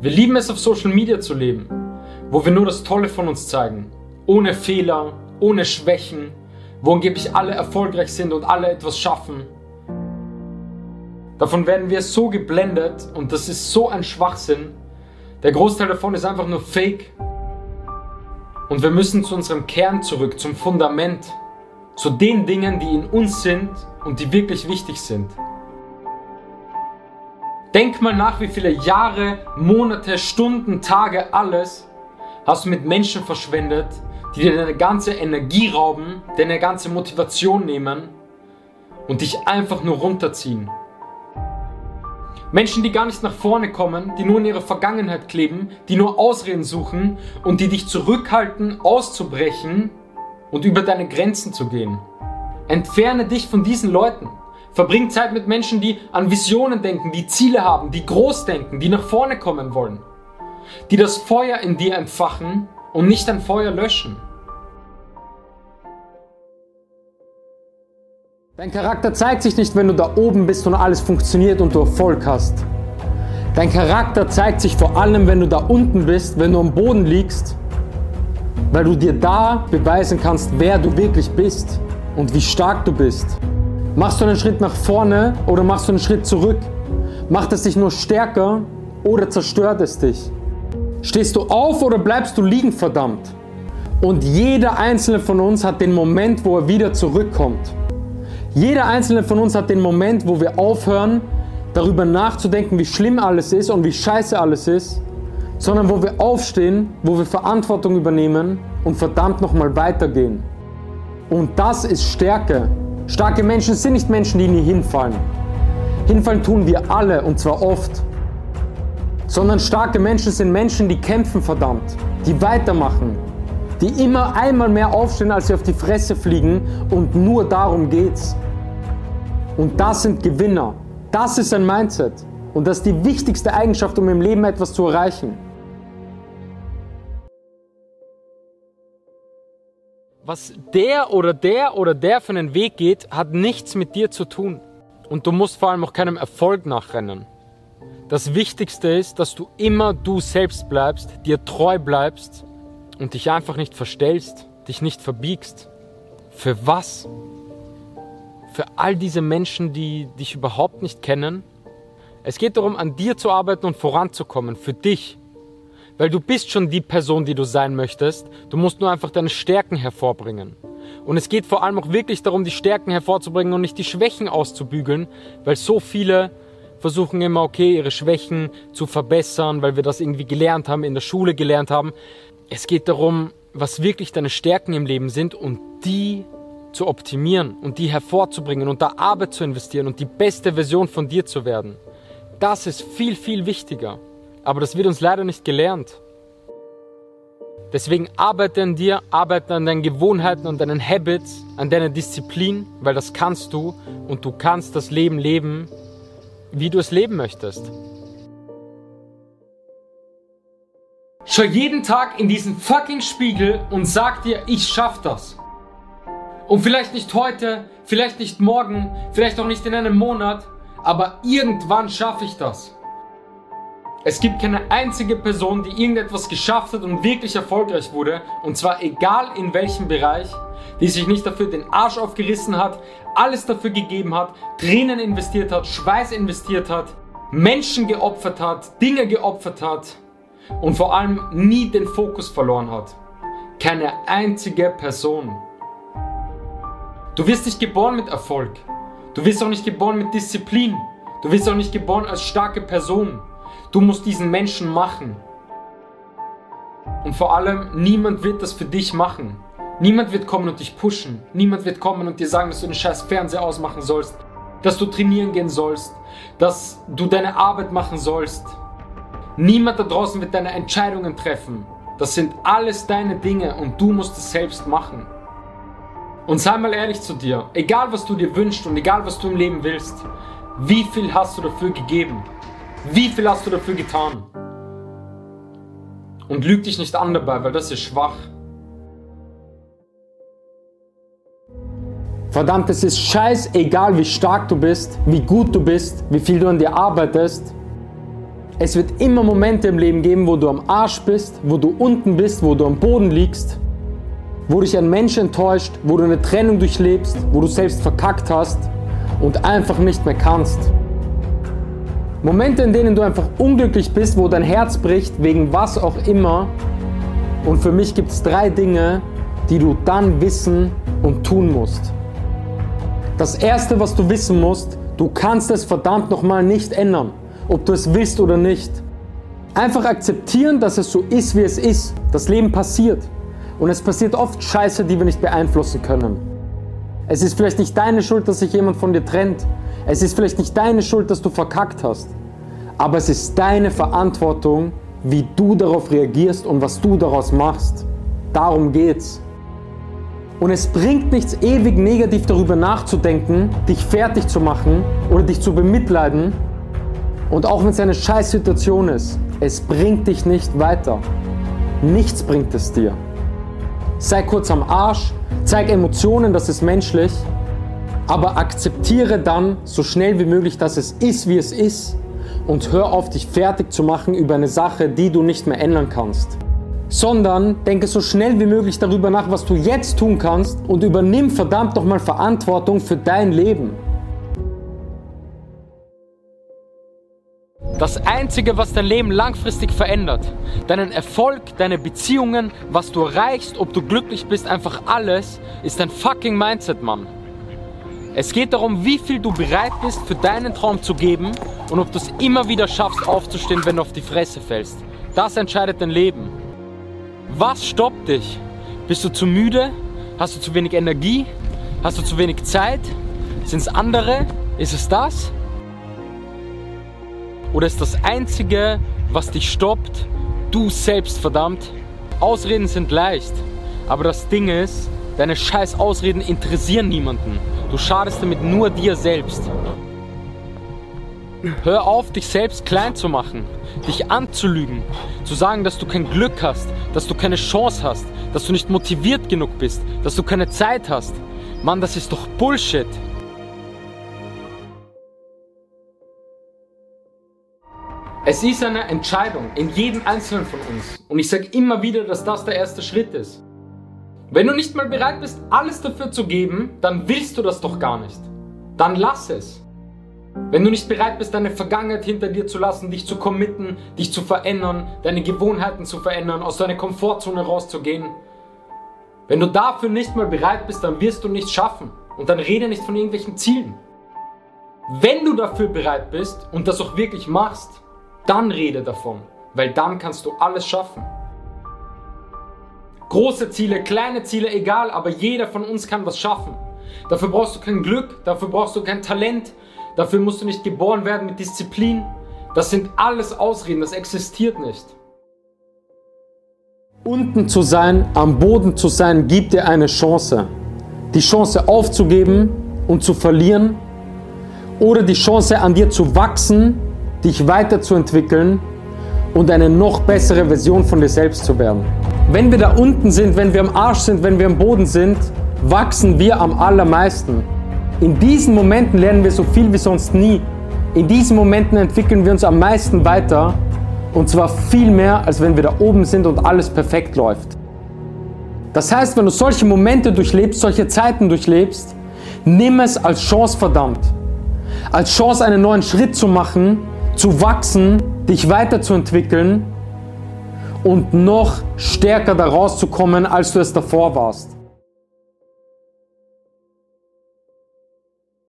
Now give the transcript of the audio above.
Wir lieben es auf Social Media zu leben, wo wir nur das Tolle von uns zeigen. Ohne Fehler, ohne Schwächen, wo angeblich alle erfolgreich sind und alle etwas schaffen. Davon werden wir so geblendet und das ist so ein Schwachsinn. Der Großteil davon ist einfach nur Fake. Und wir müssen zu unserem Kern zurück, zum Fundament, zu den Dingen, die in uns sind und die wirklich wichtig sind. Denk mal nach, wie viele Jahre, Monate, Stunden, Tage, alles hast du mit Menschen verschwendet, die dir deine ganze Energie rauben, deine ganze Motivation nehmen und dich einfach nur runterziehen. Menschen, die gar nicht nach vorne kommen, die nur in ihrer Vergangenheit kleben, die nur Ausreden suchen und die dich zurückhalten, auszubrechen und über deine Grenzen zu gehen. Entferne dich von diesen Leuten. Verbring Zeit mit Menschen, die an Visionen denken, die Ziele haben, die groß denken, die nach vorne kommen wollen. Die das Feuer in dir entfachen und nicht ein Feuer löschen. Dein Charakter zeigt sich nicht, wenn du da oben bist und alles funktioniert und du Erfolg hast. Dein Charakter zeigt sich vor allem, wenn du da unten bist, wenn du am Boden liegst, weil du dir da beweisen kannst, wer du wirklich bist und wie stark du bist. Machst du einen Schritt nach vorne oder machst du einen Schritt zurück? Macht es dich nur stärker oder zerstört es dich? Stehst du auf oder bleibst du liegen, verdammt? Und jeder einzelne von uns hat den Moment, wo er wieder zurückkommt. Jeder einzelne von uns hat den Moment, wo wir aufhören, darüber nachzudenken, wie schlimm alles ist und wie scheiße alles ist, sondern wo wir aufstehen, wo wir Verantwortung übernehmen und verdammt nochmal weitergehen. Und das ist Stärke. Starke Menschen sind nicht Menschen, die nie hinfallen. Hinfallen tun wir alle und zwar oft. Sondern starke Menschen sind Menschen, die kämpfen verdammt, die weitermachen, die immer einmal mehr aufstehen, als sie auf die Fresse fliegen und nur darum geht's. Und das sind Gewinner. Das ist ein Mindset. Und das ist die wichtigste Eigenschaft, um im Leben etwas zu erreichen. Was der oder der oder der für einen Weg geht, hat nichts mit dir zu tun. Und du musst vor allem auch keinem Erfolg nachrennen. Das Wichtigste ist, dass du immer du selbst bleibst, dir treu bleibst und dich einfach nicht verstellst, dich nicht verbiegst. Für was? Für all diese Menschen, die dich überhaupt nicht kennen? Es geht darum, an dir zu arbeiten und voranzukommen, für dich, weil du bist schon die Person, die du sein möchtest. Du musst nur einfach deine Stärken hervorbringen. Und es geht vor allem auch wirklich darum, die Stärken hervorzubringen und nicht die Schwächen auszubügeln, weil so viele versuchen immer, okay, ihre Schwächen zu verbessern, weil wir das irgendwie gelernt haben, in der Schule gelernt haben. Es geht darum, was wirklich deine Stärken im Leben sind und die zu optimieren und die hervorzubringen und da Arbeit zu investieren und die beste Version von dir zu werden. Das ist viel, viel wichtiger. Aber das wird uns leider nicht gelernt. Deswegen arbeite an dir, arbeite an deinen Gewohnheiten, an deinen Habits, an deiner Disziplin, weil das kannst du und du kannst das Leben leben, wie du es leben möchtest. Schau jeden Tag in diesen fucking Spiegel und sag dir, ich schaff das. Und vielleicht nicht heute, vielleicht nicht morgen, vielleicht auch nicht in einem Monat, aber irgendwann schaffe ich das. Es gibt keine einzige Person, die irgendetwas geschafft hat und wirklich erfolgreich wurde, und zwar egal in welchem Bereich, die sich nicht dafür den Arsch aufgerissen hat, alles dafür gegeben hat, Tränen investiert hat, Schweiß investiert hat, Menschen geopfert hat, Dinge geopfert hat und vor allem nie den Fokus verloren hat. Keine einzige Person. Du wirst nicht geboren mit Erfolg. Du wirst auch nicht geboren mit Disziplin. Du wirst auch nicht geboren als starke Person. Du musst diesen Menschen machen. Und vor allem, niemand wird das für dich machen. Niemand wird kommen und dich pushen. Niemand wird kommen und dir sagen, dass du den scheiß Fernseher ausmachen sollst, dass du trainieren gehen sollst, dass du deine Arbeit machen sollst. Niemand da draußen wird deine Entscheidungen treffen. Das sind alles deine Dinge und du musst es selbst machen. Und sei mal ehrlich zu dir, egal was du dir wünschst und egal was du im Leben willst, wie viel hast du dafür gegeben? Wie viel hast du dafür getan? Und lüg dich nicht an dabei, weil das ist schwach. Verdammt, es ist scheißegal, wie stark du bist, wie gut du bist, wie viel du an dir arbeitest. Es wird immer Momente im Leben geben, wo du am Arsch bist, wo du unten bist, wo du am Boden liegst, wo dich ein Mensch enttäuscht, wo du eine Trennung durchlebst, wo du selbst verkackt hast und einfach nicht mehr kannst. Momente, in denen du einfach unglücklich bist, wo dein Herz bricht, wegen was auch immer. Und für mich gibt es drei Dinge, die du dann wissen und tun musst. Das erste, was du wissen musst, du kannst es verdammt nochmal nicht ändern, ob du es willst oder nicht. Einfach akzeptieren, dass es so ist, wie es ist. Das Leben passiert. Und es passiert oft Scheiße, die wir nicht beeinflussen können. Es ist vielleicht nicht deine Schuld, dass sich jemand von dir trennt. Es ist vielleicht nicht deine Schuld, dass du verkackt hast. Aber es ist deine Verantwortung, wie du darauf reagierst und was du daraus machst. Darum geht's. Und es bringt nichts, ewig negativ darüber nachzudenken, dich fertig zu machen oder dich zu bemitleiden. Und auch wenn es eine scheiß Situation ist, es bringt dich nicht weiter. Nichts bringt es dir. Sei kurz am Arsch, zeig Emotionen, das ist menschlich, aber akzeptiere dann so schnell wie möglich, dass es ist, wie es ist und hör auf, dich fertig zu machen über eine Sache, die du nicht mehr ändern kannst sondern denke so schnell wie möglich darüber nach, was du jetzt tun kannst und übernimm verdammt nochmal Verantwortung für dein Leben. Das Einzige, was dein Leben langfristig verändert, deinen Erfolg, deine Beziehungen, was du erreichst, ob du glücklich bist, einfach alles, ist dein fucking Mindset, Mann. Es geht darum, wie viel du bereit bist, für deinen Traum zu geben und ob du es immer wieder schaffst, aufzustehen, wenn du auf die Fresse fällst. Das entscheidet dein Leben. Was stoppt dich? Bist du zu müde? Hast du zu wenig Energie? Hast du zu wenig Zeit? Sind es andere? Ist es das? Oder ist das Einzige, was dich stoppt, du selbst verdammt? Ausreden sind leicht, aber das Ding ist, deine scheiß Ausreden interessieren niemanden. Du schadest damit nur dir selbst. Hör auf, dich selbst klein zu machen, dich anzulügen, zu sagen, dass du kein Glück hast, dass du keine Chance hast, dass du nicht motiviert genug bist, dass du keine Zeit hast. Mann, das ist doch Bullshit. Es ist eine Entscheidung in jedem Einzelnen von uns. Und ich sage immer wieder, dass das der erste Schritt ist. Wenn du nicht mal bereit bist, alles dafür zu geben, dann willst du das doch gar nicht. Dann lass es. Wenn du nicht bereit bist, deine Vergangenheit hinter dir zu lassen, dich zu committen, dich zu verändern, deine Gewohnheiten zu verändern, aus deiner Komfortzone rauszugehen, wenn du dafür nicht mal bereit bist, dann wirst du nichts schaffen. Und dann rede nicht von irgendwelchen Zielen. Wenn du dafür bereit bist und das auch wirklich machst, dann rede davon, weil dann kannst du alles schaffen. Große Ziele, kleine Ziele, egal, aber jeder von uns kann was schaffen. Dafür brauchst du kein Glück, dafür brauchst du kein Talent, Dafür musst du nicht geboren werden mit Disziplin. Das sind alles Ausreden, das existiert nicht. Unten zu sein, am Boden zu sein, gibt dir eine Chance. Die Chance aufzugeben und zu verlieren oder die Chance an dir zu wachsen, dich weiterzuentwickeln und eine noch bessere Version von dir selbst zu werden. Wenn wir da unten sind, wenn wir am Arsch sind, wenn wir am Boden sind, wachsen wir am allermeisten. In diesen Momenten lernen wir so viel wie sonst nie. In diesen Momenten entwickeln wir uns am meisten weiter und zwar viel mehr, als wenn wir da oben sind und alles perfekt läuft. Das heißt, wenn du solche Momente durchlebst, solche Zeiten durchlebst, nimm es als Chance verdammt. Als Chance, einen neuen Schritt zu machen, zu wachsen, dich weiterzuentwickeln und noch stärker da rauszukommen, als du es davor warst.